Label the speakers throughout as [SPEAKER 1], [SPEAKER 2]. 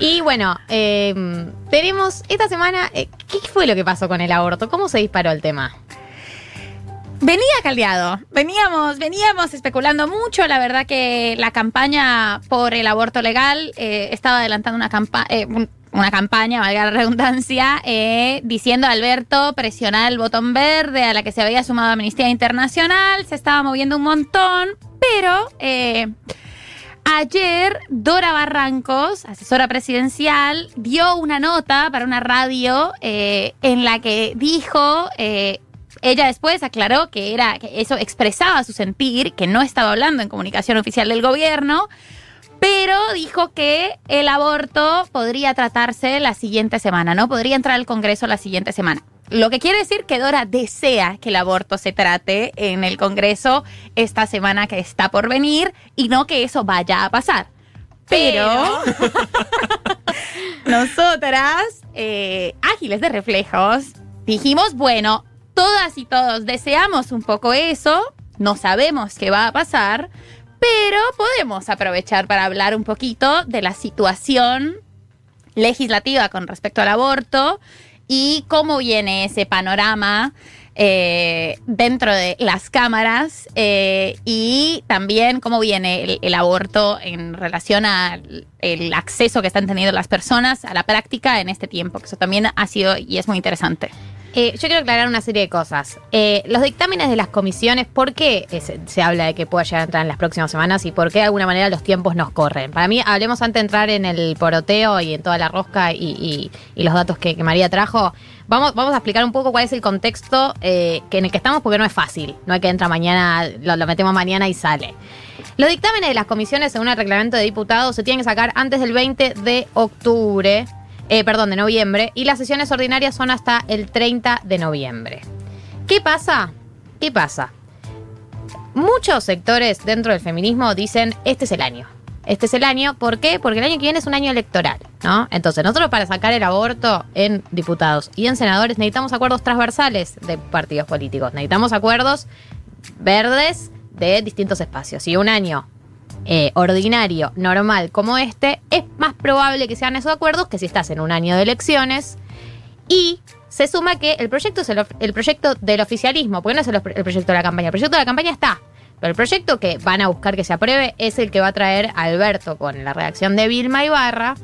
[SPEAKER 1] Y bueno, eh, tenemos esta semana, eh, ¿qué fue lo que pasó con el aborto? ¿Cómo se disparó el tema?
[SPEAKER 2] Venía caldeado. Veníamos, veníamos especulando mucho. La verdad que la campaña por el aborto legal eh, estaba adelantando una campaña. una campaña, valga la redundancia, eh, diciendo a Alberto presionar el botón verde a la que se había sumado Amnistía Internacional, se estaba moviendo un montón, pero eh, ayer Dora Barrancos, asesora presidencial, dio una nota para una radio en la que dijo ella después aclaró que era que eso expresaba su sentir, que no estaba hablando en comunicación oficial del gobierno, pero dijo que el aborto podría tratarse la siguiente semana, ¿no? Podría entrar al Congreso la siguiente semana. Lo que quiere decir que Dora desea que el aborto se trate en el Congreso esta semana que está por venir y no que eso vaya a pasar. Pero, nosotras, eh, ágiles de reflejos, dijimos, bueno, todas y todos deseamos un poco eso, no sabemos qué va a pasar, pero podemos aprovechar para hablar un poquito de la situación legislativa con respecto al aborto y cómo viene ese panorama eh, dentro de las cámaras eh, y también cómo viene el, el aborto en relación al acceso que están teniendo las personas a la práctica en este tiempo, que eso también ha sido y es muy interesante.
[SPEAKER 1] Eh, yo quiero aclarar una serie de cosas. Eh, los dictámenes de las comisiones, ¿por qué se, habla de que pueda llegar a entrar en las próximas semanas y por qué de alguna manera los tiempos nos corren? Para mí, hablemos antes de entrar en el poroteo y en toda la rosca y, los datos que, María trajo. Vamos, a explicar un poco cuál es el contexto eh, en el que estamos, porque no es fácil. No hay que entrar mañana, lo, lo metemos mañana y sale. Los dictámenes de las comisiones, según el reglamento de diputados, se tienen que sacar antes del 20 de octubre eh, perdón, de noviembre, y las sesiones ordinarias son hasta el 30 de noviembre. ¿Qué pasa? ¿Qué pasa? Muchos sectores dentro del feminismo dicen, este es el año. Este es el año, ¿por qué? Porque el año que viene es un año electoral, ¿no? Entonces, nosotros para sacar el aborto en diputados y en senadores necesitamos acuerdos transversales de partidos políticos. Necesitamos acuerdos verdes de distintos espacios. Y un año eh, ordinario, normal como este, es más probable que sean esos acuerdos que si estás en un año de elecciones. Y se suma que el proyecto es el, proyecto del oficialismo, porque no es el, proyecto de la campaña. El proyecto de la campaña está. Pero el proyecto que van a buscar que se apruebe es el que va a traer Alberto con la redacción de Vilma Ibarra,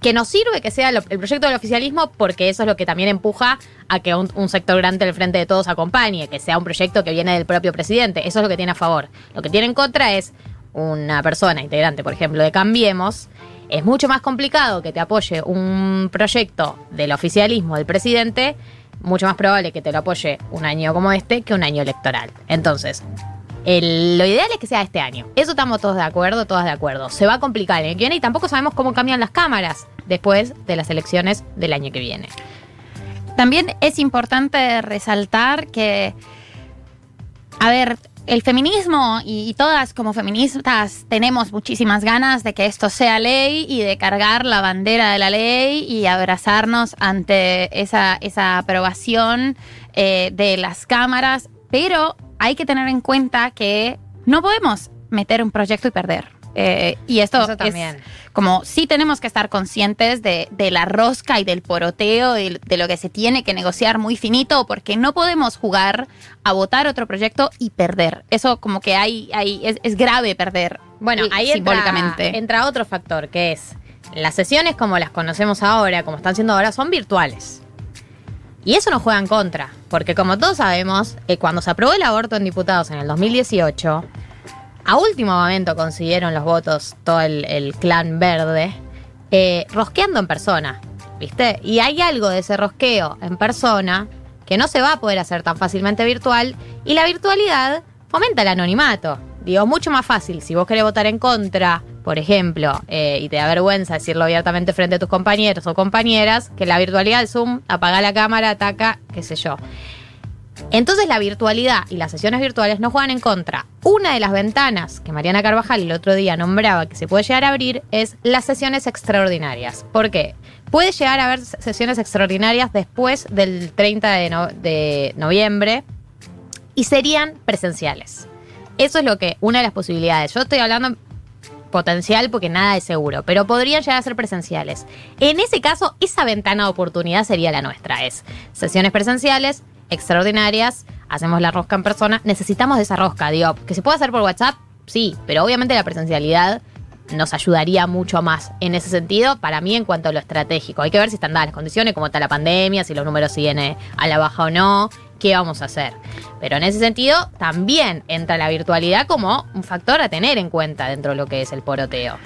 [SPEAKER 1] que nos sirve que sea el proyecto del oficialismo porque eso es lo que también empuja a que un, un, sector grande del frente de todos acompañe, que sea un proyecto que viene del propio presidente. Eso es lo que tiene a favor. Lo que tiene en contra es una persona integrante, por ejemplo, de Cambiemos, es mucho más complicado que te apoye un proyecto del oficialismo del presidente, mucho más probable que te lo apoye un año como este que un año electoral. Entonces, lo ideal es que sea este año. Eso estamos todos de acuerdo, todas de acuerdo. Se va a complicar el año que viene y tampoco sabemos cómo cambian las cámaras después de las elecciones del año que viene.
[SPEAKER 2] También es importante resaltar que, a ver, el feminismo y, todas como feministas tenemos muchísimas ganas de que esto sea ley y de cargar la bandera de la ley y abrazarnos ante esa, esa aprobación eh, de las cámaras, pero hay que tener en cuenta que no podemos meter un proyecto y perder. Eh, y esto también. como sí tenemos que estar conscientes de, la rosca y del poroteo de lo que se tiene que negociar muy finito, porque no podemos jugar a votar otro proyecto y perder. Eso como que hay, hay es, grave perder.
[SPEAKER 1] Bueno, ahí simbólicamente. Entra, otro factor, que es las sesiones como las conocemos ahora, como están siendo ahora, son virtuales. Y eso nos juega en contra, porque como todos sabemos, eh, cuando se aprobó el aborto en diputados en el 2018, a último momento consiguieron los votos todo el, clan verde, eh, rosqueando en persona, ¿viste? Y hay algo de ese rosqueo en persona que no se va a poder hacer tan fácilmente virtual y la virtualidad fomenta el anonimato. Digo, mucho más fácil si vos querés votar en contra, por ejemplo, eh, y te da vergüenza decirlo abiertamente frente a tus compañeros o compañeras, que la virtualidad, el Zoom, apaga la cámara, ataca, qué sé yo. Entonces la virtualidad y las sesiones virtuales no juegan en contra. Una de las ventanas que Mariana Carvajal el otro día nombraba que se puede llegar a abrir es las sesiones extraordinarias. ¿Por qué? Puede llegar a haber sesiones extraordinarias después del 30 de, de noviembre y serían presenciales. Eso es lo que, una de las posibilidades. Yo estoy hablando potencial porque nada es seguro, pero podrían llegar a ser presenciales. En ese caso, esa ventana de oportunidad sería la nuestra. Es sesiones presenciales, extraordinarias, hacemos la rosca en persona, necesitamos de esa rosca, digo, que se pueda hacer por WhatsApp, sí, pero obviamente la presencialidad nos ayudaría mucho más en ese sentido, para mí en cuanto a lo estratégico. Hay que ver si están dadas las condiciones, cómo está la pandemia, si los números siguen eh, a la baja o no, qué vamos a hacer. Pero en ese sentido también entra la virtualidad como un factor a tener en cuenta dentro de lo que es el poroteo.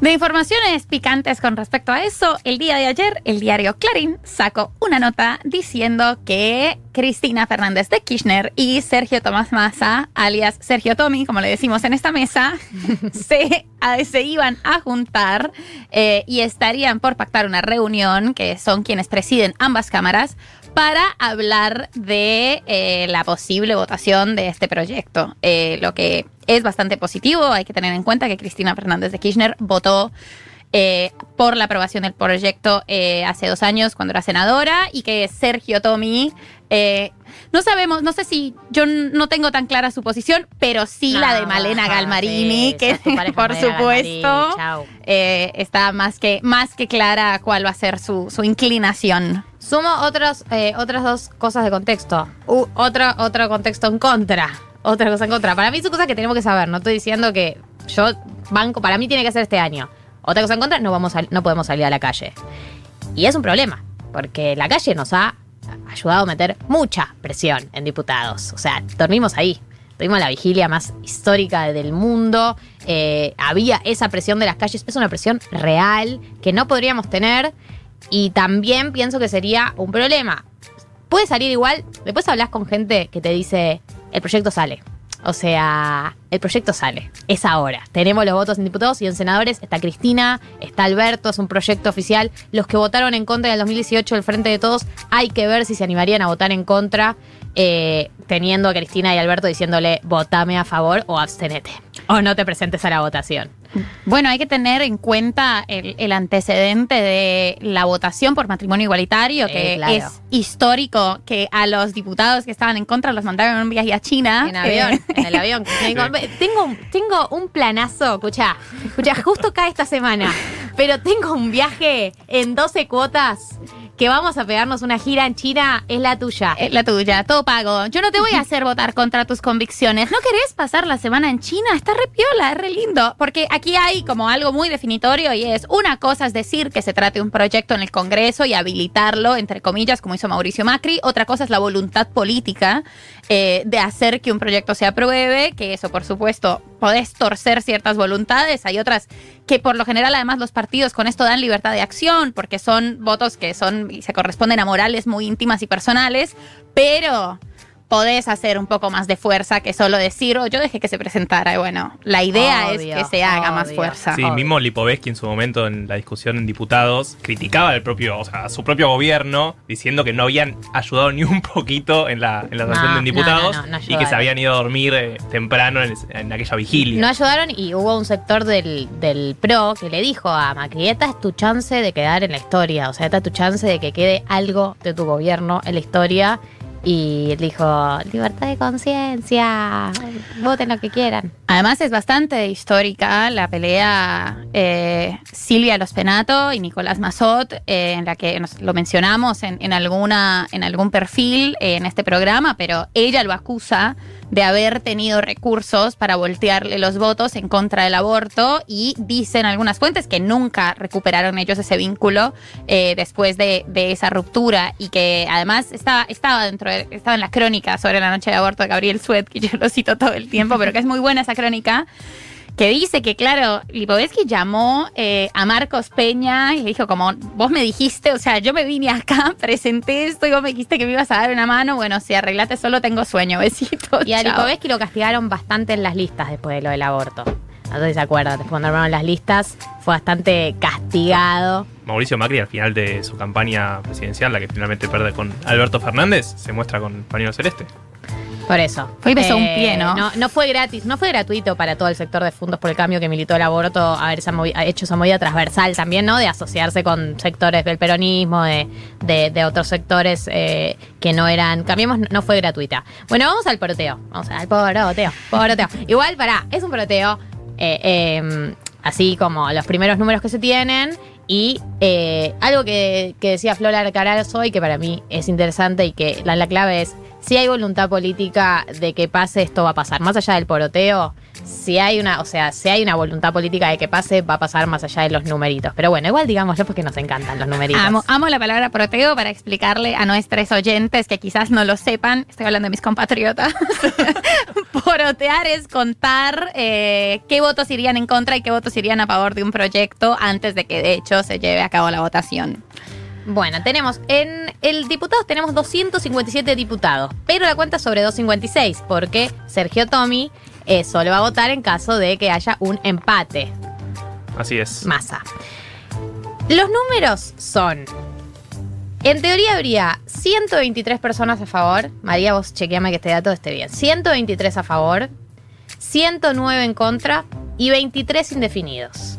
[SPEAKER 2] De informaciones picantes con respecto a eso, el día de ayer el diario Clarín sacó una nota diciendo que Cristina Fernández de Kirchner y Sergio Tomás Massa, alias Sergio Tommy, como le decimos en esta mesa, se, se, iban a juntar eh, y estarían por pactar una reunión, que son quienes presiden ambas cámaras, para hablar de eh, la posible votación de este proyecto. Eh, lo que es bastante positivo, hay que tener en cuenta que Cristina Fernández de Kirchner votó eh, por la aprobación del proyecto hace dos años cuando era senadora y que Sergio Tomi, no sabemos, no sé si yo no tengo tan clara su posición, pero sí la de Malena Galmarini, que por supuesto está más que, más que clara cuál va a ser su, su inclinación.
[SPEAKER 1] Sumo otros, eh, otras dos cosas de contexto. otro, otro contexto en contra. Otra cosa en contra. Para mí son cosas que tenemos que saber. No estoy diciendo que yo banco, para mí tiene que ser este año. Otra cosa en contra, no, vamos no podemos salir a la calle. Y es un problema, porque la calle nos ha ayudado a meter mucha presión en diputados. O sea, dormimos ahí. Tuvimos la vigilia más histórica del mundo. Eh, había esa presión de las calles. Es una presión real que no podríamos tener y también pienso que sería un problema. Puede salir igual, después hablas con gente que te dice, el proyecto sale. O sea, el proyecto sale. Es ahora. Tenemos los votos en diputados y en senadores. Está Cristina, está Alberto, es un proyecto oficial. Los que votaron en contra en el 2018 del Frente de Todos, hay que ver si se animarían a votar en contra, eh, teniendo a Cristina y Alberto diciéndole, votame a favor o abstenete. O no te presentes a la votación.
[SPEAKER 2] Bueno, hay que tener en cuenta el, antecedente de la votación por matrimonio igualitario, que es histórico, que a los diputados que estaban en contra los mandaron en un viaje a China.
[SPEAKER 1] En avión, eh, en el avión. tengo, tengo un planazo, escucha, escucha, justo cae esta semana, pero tengo un viaje en 12 cuotas que vamos a pegarnos una gira en China es la tuya.
[SPEAKER 2] Es la tuya, todo pago. Yo no te voy a hacer votar contra tus convicciones. ¿No querés pasar la semana en China? Está re piola, es re lindo. Porque aquí hay como algo muy definitorio y es una cosa es decir que se trate un proyecto en el Congreso y habilitarlo, entre comillas, como hizo Mauricio Macri. Otra cosa es la voluntad política eh, de hacer que un proyecto se apruebe, que eso por supuesto podés torcer ciertas voluntades. Hay otras que por lo general además los partidos con esto dan libertad de acción porque son votos que son y se corresponden a morales muy íntimas y personales, pero podés hacer un poco más de fuerza que solo decir, oh, yo dejé que se presentara. Y bueno, la idea es que se haga más fuerza.
[SPEAKER 3] Sí, mismo Lipovetsky en su momento en la discusión en diputados criticaba al propio, o sea, a su propio gobierno diciendo que no habían ayudado ni un poquito en la, en la sesión de diputados y que se habían ido a dormir eh, temprano en, aquella vigilia.
[SPEAKER 1] No ayudaron y hubo un sector del, del PRO que le dijo a Macri, esta es tu chance de quedar en la historia, o sea, esta es tu chance de que quede algo de tu gobierno en la historia y dijo, libertad de conciencia, voten lo que quieran.
[SPEAKER 2] Además es bastante histórica la pelea eh, Silvia Los Penato y Nicolás Mazot, eh, en la que nos, lo mencionamos en, alguna, en algún perfil eh, en este programa, pero ella lo acusa de haber tenido recursos para voltearle los votos en contra del aborto y dicen algunas fuentes que nunca recuperaron ellos ese vínculo eh, después de, esa ruptura y que además estaba, estaba dentro de, estaba en la crónica sobre la noche de aborto de Gabriel Suet, que yo lo cito todo el tiempo, pero que es muy buena esa crónica que dice que, claro, Lipovetsky llamó eh, a Marcos Peña y le dijo como, vos me dijiste, o sea, yo me vine acá, presenté esto y vos me dijiste que me ibas a dar una mano, bueno, si arreglate solo tengo sueño, besito.
[SPEAKER 1] Y a Lipovetsky lo castigaron bastante en las listas después de lo del aborto. No sé si se acuerdan, después cuando armaron las listas fue bastante castigado.
[SPEAKER 3] Mauricio Macri al final de su campaña presidencial, la que finalmente pierde con Alberto Fernández, se muestra con pañuelo celeste.
[SPEAKER 1] Por eso.
[SPEAKER 2] Fue y besó un pie, ¿no?
[SPEAKER 1] ¿no? fue gratis, no fue gratuito para todo el sector de Fundos por el Cambio que militó el aborto haber hecho esa movida transversal también, ¿no? De asociarse con sectores del peronismo, de, de, otros sectores eh, que no eran. Cambiemos, no fue gratuita. Bueno, vamos al poroteo. Vamos al poroteo. Poroteo. Igual, pará, es un poroteo eh, em, así como los primeros números que se tienen. Y eh, algo que, decía Flora Alcaraz hoy, que para mí es interesante y que la, la clave es, si hay voluntad política de que pase, esto va a pasar. Más allá del poroteo, si hay una, o sea, si hay una voluntad política de que pase, va a pasar más allá de los numeritos. Pero bueno, igual digámoslo porque nos encantan los numeritos.
[SPEAKER 2] Amo, la palabra poroteo para explicarle a nuestros oyentes que quizás no lo sepan. Estoy hablando de mis compatriotas. Porotear es contar eh, qué votos irían en contra y qué votos irían a favor de un proyecto antes de que de hecho se lleve a cabo la votación.
[SPEAKER 1] Bueno, tenemos en el diputados tenemos 257 diputados, pero la cuenta es sobre 256 porque Sergio Tomi eh, solo va a votar en caso de que haya un empate.
[SPEAKER 3] Así es.
[SPEAKER 1] Masa. Los números son. En teoría habría 123 personas a favor. María, vos chequeame que este dato esté bien. 123 a favor, 109 en contra y 23 indefinidos.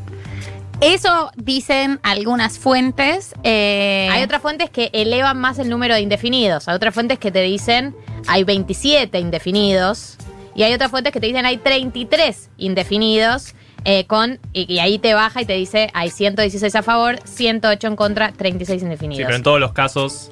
[SPEAKER 2] Eso dicen algunas fuentes.
[SPEAKER 1] Eh, hay otras fuentes que elevan más el número de indefinidos. Hay otras fuentes que te dicen hay 27 indefinidos. Y hay otras fuentes que te dicen hay 33 indefinidos. Eh, con, y, ahí te baja y te dice hay 116 a favor, 108 en contra, 36 indefinidos. Sí,
[SPEAKER 3] pero en todos los casos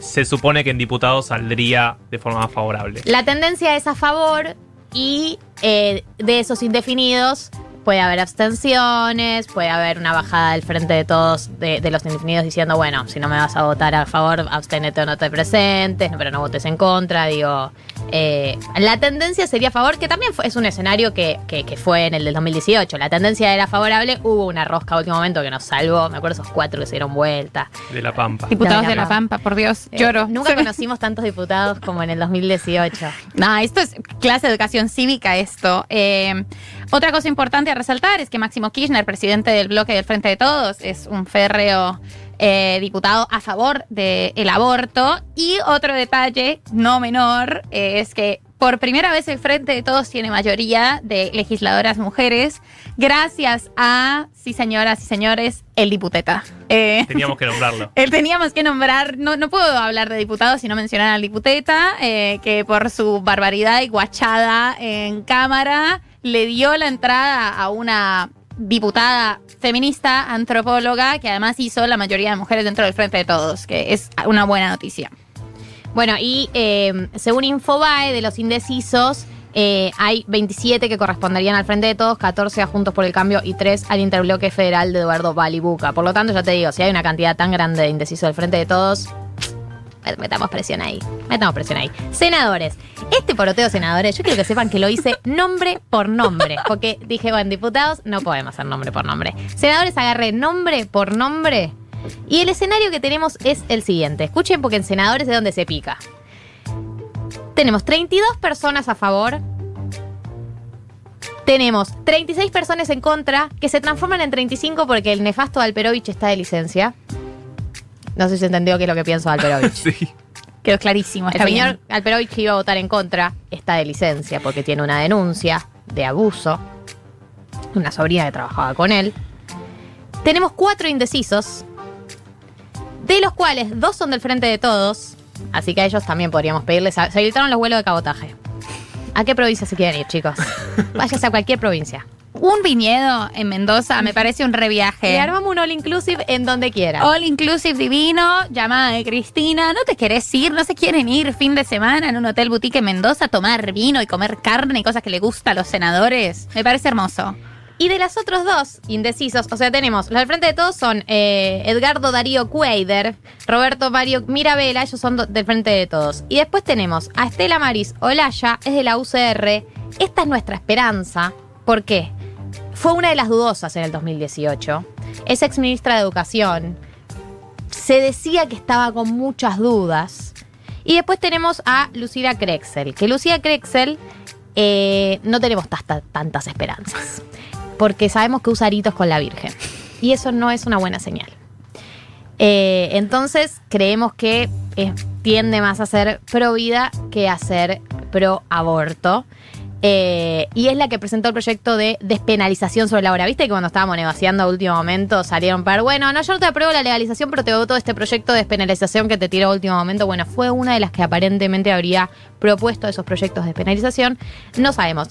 [SPEAKER 3] se supone que en diputados saldría de forma más favorable.
[SPEAKER 1] La tendencia es a favor y eh, de esos indefinidos puede haber abstenciones, puede haber una bajada del frente de todos de, los indefinidos diciendo, bueno, si no me vas a votar a favor, abstenete o no te presentes, pero no votes en contra. Digo, eh, la tendencia sería a favor, que también es un escenario que, fue en el del 2018. La tendencia era favorable, hubo una rosca a último momento que nos salvó. Me acuerdo esos cuatro que se dieron vuelta.
[SPEAKER 3] De La Pampa.
[SPEAKER 2] Diputados de La, Pampa, por Dios, eh, lloro.
[SPEAKER 1] Nunca conocimos tantos diputados como en el 2018.
[SPEAKER 2] No, esto es clase de educación cívica, esto. Eh, otra cosa importante a resaltar es que Máximo Kirchner, presidente del bloque del Frente de Todos, es un férreo eh, diputado a favor del aborto. Y otro detalle no menor es que por primera vez el Frente de Todos tiene mayoría de legisladoras mujeres, gracias a, sí señoras y señores, el diputeta.
[SPEAKER 3] Eh, teníamos que nombrarlo.
[SPEAKER 2] teníamos que nombrar, no, no puedo hablar de diputados si no mencionar al diputeta, eh, que por su barbaridad y guachada en cámara le dio la entrada a una diputada feminista, antropóloga, que además hizo la mayoría de mujeres dentro del Frente de Todos, que es una buena noticia.
[SPEAKER 1] Bueno, y eh, según Infobae, de los indecisos, eh, hay 27 que corresponderían al Frente de Todos, 14 a Juntos por el Cambio y 3 al Interbloque Federal de Eduardo Balibuca. Por lo tanto, ya te digo, si hay una cantidad tan grande de indecisos del Frente de Todos, metamos presión ahí. Metamos presión ahí. Senadores. Este poroteo senadores, yo quiero que sepan que lo hice nombre por nombre. Porque dije, bueno, diputados no podemos hacer nombre por nombre. Senadores, agarré nombre por nombre. Y el escenario que tenemos es el siguiente. Escuchen porque en senadores es donde se pica. Tenemos 32 personas a favor. Tenemos 36 personas en contra, que se transforman en 35 porque el nefasto Alperovich está de licencia. No sé si se entendió qué es lo que pienso de Alperovich.
[SPEAKER 2] sí. Quedó clarísimo.
[SPEAKER 1] El señor Alperovich iba a votar en contra está de licencia porque tiene una denuncia de abuso. Una sobrina que trabajaba con él. Tenemos cuatro indecisos, de los cuales dos son del Frente de Todos, así que a ellos también podríamos pedirles. Se habilitaron los vuelos de cabotaje. ¿A qué provincia se quieren ir, chicos? Váyase a cualquier provincia
[SPEAKER 2] un viñedo en Mendoza me parece un reviaje.
[SPEAKER 1] Le armamos un all inclusive en donde quiera.
[SPEAKER 2] All inclusive divino, llamada de Cristina. ¿No te querés ir? ¿No se quieren ir fin de semana en un hotel boutique en Mendoza a tomar vino y comer carne y cosas que le gusta a los senadores? Me parece hermoso.
[SPEAKER 1] Y de las otros dos indecisos, o sea, tenemos, los del frente de todos son eh, Edgardo Darío Cueider, Roberto Mario Mirabela, ellos son del frente de todos. Y después tenemos a Estela Maris Olaya, es de la UCR. Esta es nuestra esperanza. ¿Por qué? Fue una de las dudosas en el 2018. Es ex ministra de Educación. Se decía que estaba con muchas dudas. Y después tenemos a Lucía Krexel, que Lucía Krexel eh, no tenemos tantas esperanzas, porque sabemos que usa aritos con la Virgen. Y eso no es una buena señal. Eh, entonces creemos que eh, tiende más a ser pro vida que a ser pro aborto. Eh, y es la que presentó el proyecto de despenalización sobre la hora. ¿Viste que cuando estábamos negociando a último momento salieron para, bueno, no, yo te apruebo la legalización, pero te voto este proyecto de despenalización que te tiró a último momento? Bueno, fue una de las que aparentemente habría propuesto esos proyectos de despenalización. No sabemos.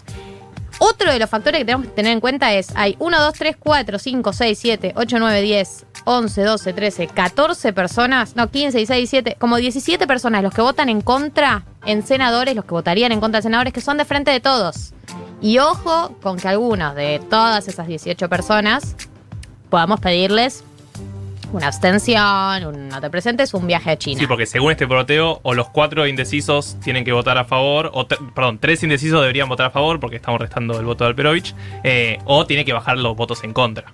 [SPEAKER 1] Otro de los factores que tenemos que tener en cuenta es, hay 1, 2, 3, 4, 5, 6, 7, 8, 9, 10, 11, 12, 13, 14 personas, no, 15, 16, 17, como 17 personas los que votan en contra en senadores, los que votarían en contra de senadores, que son de frente de todos. Y ojo con que algunos de todas esas 18 personas podamos pedirles una abstención, un no te presentes, un viaje a China.
[SPEAKER 3] Sí, porque según este proteo, o los cuatro indecisos tienen que votar a favor, o perdón, tres indecisos deberían votar a favor porque estamos restando el voto de Alperovich, eh, o tiene que bajar los votos en contra.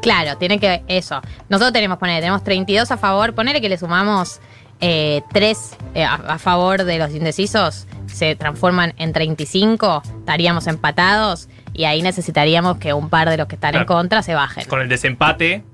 [SPEAKER 1] Claro, tiene que eso. Nosotros tenemos, poner, tenemos 32 a favor, ponele que le sumamos eh, 3 eh, a, favor de los indecisos, se transforman en 35, estaríamos empatados y ahí necesitaríamos que un par de los que están en contra se bajen.
[SPEAKER 3] Con el desempate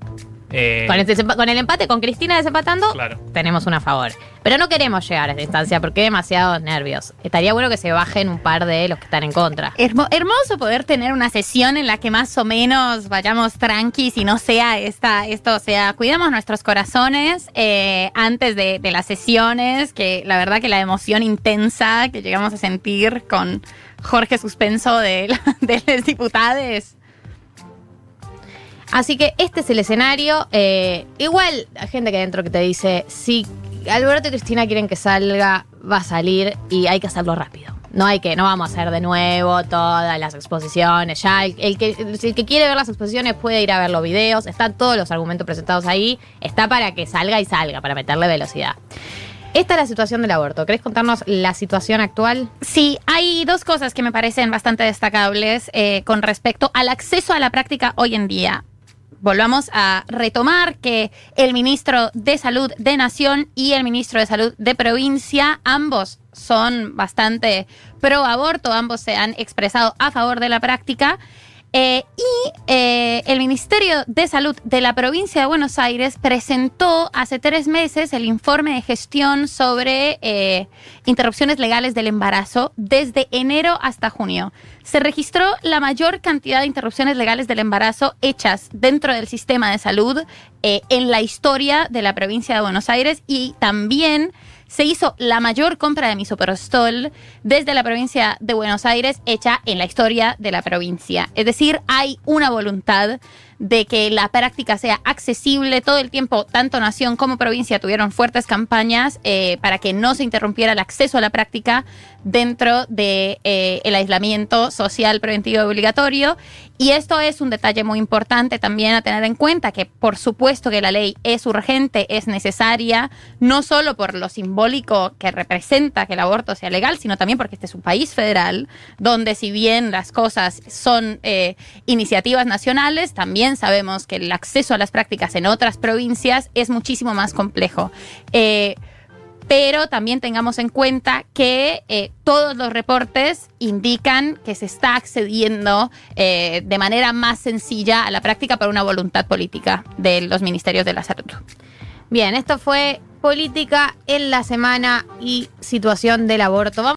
[SPEAKER 1] eh, con, el empate, con Cristina desempatando, tenemos una a favor. Pero no queremos llegar a esta instancia porque hay demasiados nervios. Estaría bueno que se bajen un par de los que están en contra.
[SPEAKER 2] hermoso poder tener una sesión en la que más o menos vayamos tranquis y no sea esta, esto, o sea, cuidamos nuestros corazones eh, antes de, las sesiones, que la verdad que la emoción intensa que llegamos a sentir con Jorge Suspenso de, de los diputados
[SPEAKER 1] Así que este es el escenario. Eh, igual, hay gente que adentro que te dice, si Alberto y Cristina quieren que salga, va a salir y hay que hacerlo rápido. No hay que, no vamos a hacer de nuevo todas las exposiciones. Ya el, que, el que quiere ver las exposiciones puede ir a ver los videos. Están todos los argumentos presentados ahí. Está para que salga y salga, para meterle velocidad. Esta es la situación del aborto. ¿Querés contarnos la situación actual?
[SPEAKER 2] Sí, hay dos cosas que me parecen bastante destacables eh, con respecto al acceso a la práctica hoy en día volvamos a retomar que el ministro de Salud de Nación y el ministro de Salud de Provincia, ambos son bastante pro aborto, ambos se han expresado a favor de la práctica. Eh, y eh, el Ministerio de Salud de la provincia de Buenos Aires presentó hace tres meses el informe de gestión sobre eh, interrupciones legales del embarazo desde enero hasta junio. Se registró la mayor cantidad de interrupciones legales del embarazo hechas dentro del sistema de salud en la historia de la provincia de Buenos Aires y también se hizo la mayor compra de misoprostol desde la provincia de Buenos Aires hecha en la historia de la provincia. Es decir, hay una voluntad de que la práctica sea accesible todo el tiempo, tanto nación como provincia tuvieron fuertes campañas eh, para que no se interrumpiera el acceso a la práctica dentro del de, eh, aislamiento social preventivo obligatorio. Y esto es un detalle muy importante también a tener en cuenta, que por supuesto que la ley es urgente, es necesaria, no solo por lo simbólico que representa que el aborto sea legal, sino también porque este es un país federal, donde si bien las cosas son eh, iniciativas nacionales, también sabemos que el acceso a las prácticas en otras provincias es muchísimo más complejo. Eh, pero también tengamos en cuenta que eh, todos los reportes indican que se está accediendo eh, de manera más sencilla a la práctica por una voluntad política de los ministerios de la salud.
[SPEAKER 1] Bien, esto fue política en la semana y situación del aborto.